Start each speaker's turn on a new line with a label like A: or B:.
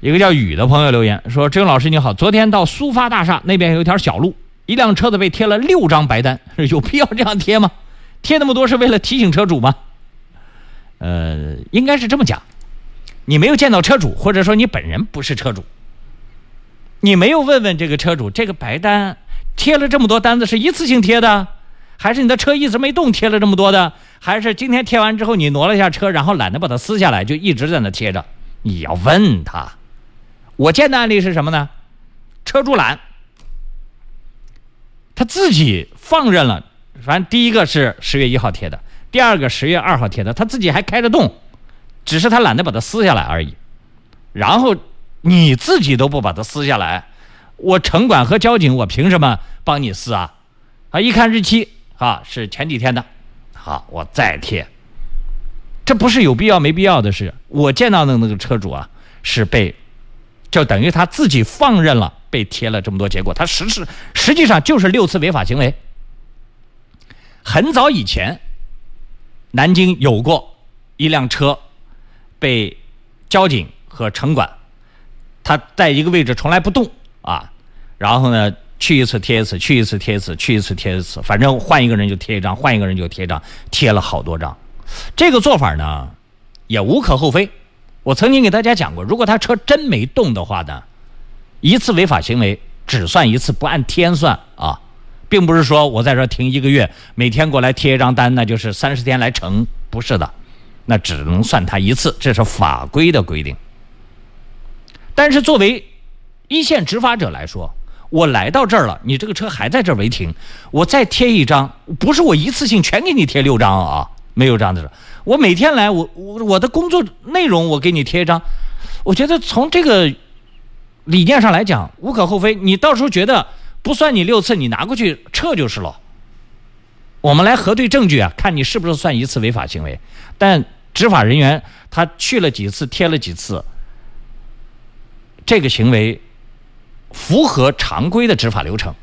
A: 一个叫雨的朋友留言说：“志勇老师你好，昨天到苏发大厦那边有一条小路，一辆车子被贴了六张白单，有必要这样贴吗？贴那么多是为了提醒车主吗？呃，应该是这么讲，你没有见到车主，或者说你本人不是车主，你没有问问这个车主，这个白单贴了这么多单子是一次性贴的，还是你的车一直没动贴了这么多的，还是今天贴完之后你挪了一下车，然后懒得把它撕下来，就一直在那贴着？你要问他。”我见的案例是什么呢？车主懒，他自己放任了。反正第一个是十月一号贴的，第二个十月二号贴的，他自己还开着动，只是他懒得把它撕下来而已。然后你自己都不把它撕下来，我城管和交警我凭什么帮你撕啊？啊，一看日期啊是前几天的，好，我再贴。这不是有必要没必要的事。我见到的那个车主啊是被。就等于他自己放任了，被贴了这么多结果，他实是实际上就是六次违法行为。很早以前，南京有过一辆车被交警和城管，他在一个位置从来不动啊，然后呢去一次贴一次，去一次贴一次，去一次贴一次，反正换一个人就贴一张，换一个人就贴一张，贴了好多张。这个做法呢也无可厚非。我曾经给大家讲过，如果他车真没动的话呢，一次违法行为只算一次，不按天算啊，并不是说我在这停一个月，每天过来贴一张单，那就是三十天来成，不是的，那只能算他一次，这是法规的规定。但是作为一线执法者来说，我来到这儿了，你这个车还在这儿违停，我再贴一张，不是我一次性全给你贴六张啊。没有这样的事，我每天来，我我我的工作内容我给你贴一张，我觉得从这个理念上来讲无可厚非。你到时候觉得不算你六次，你拿过去撤就是了。我们来核对证据啊，看你是不是算一次违法行为。但执法人员他去了几次，贴了几次，这个行为符合常规的执法流程。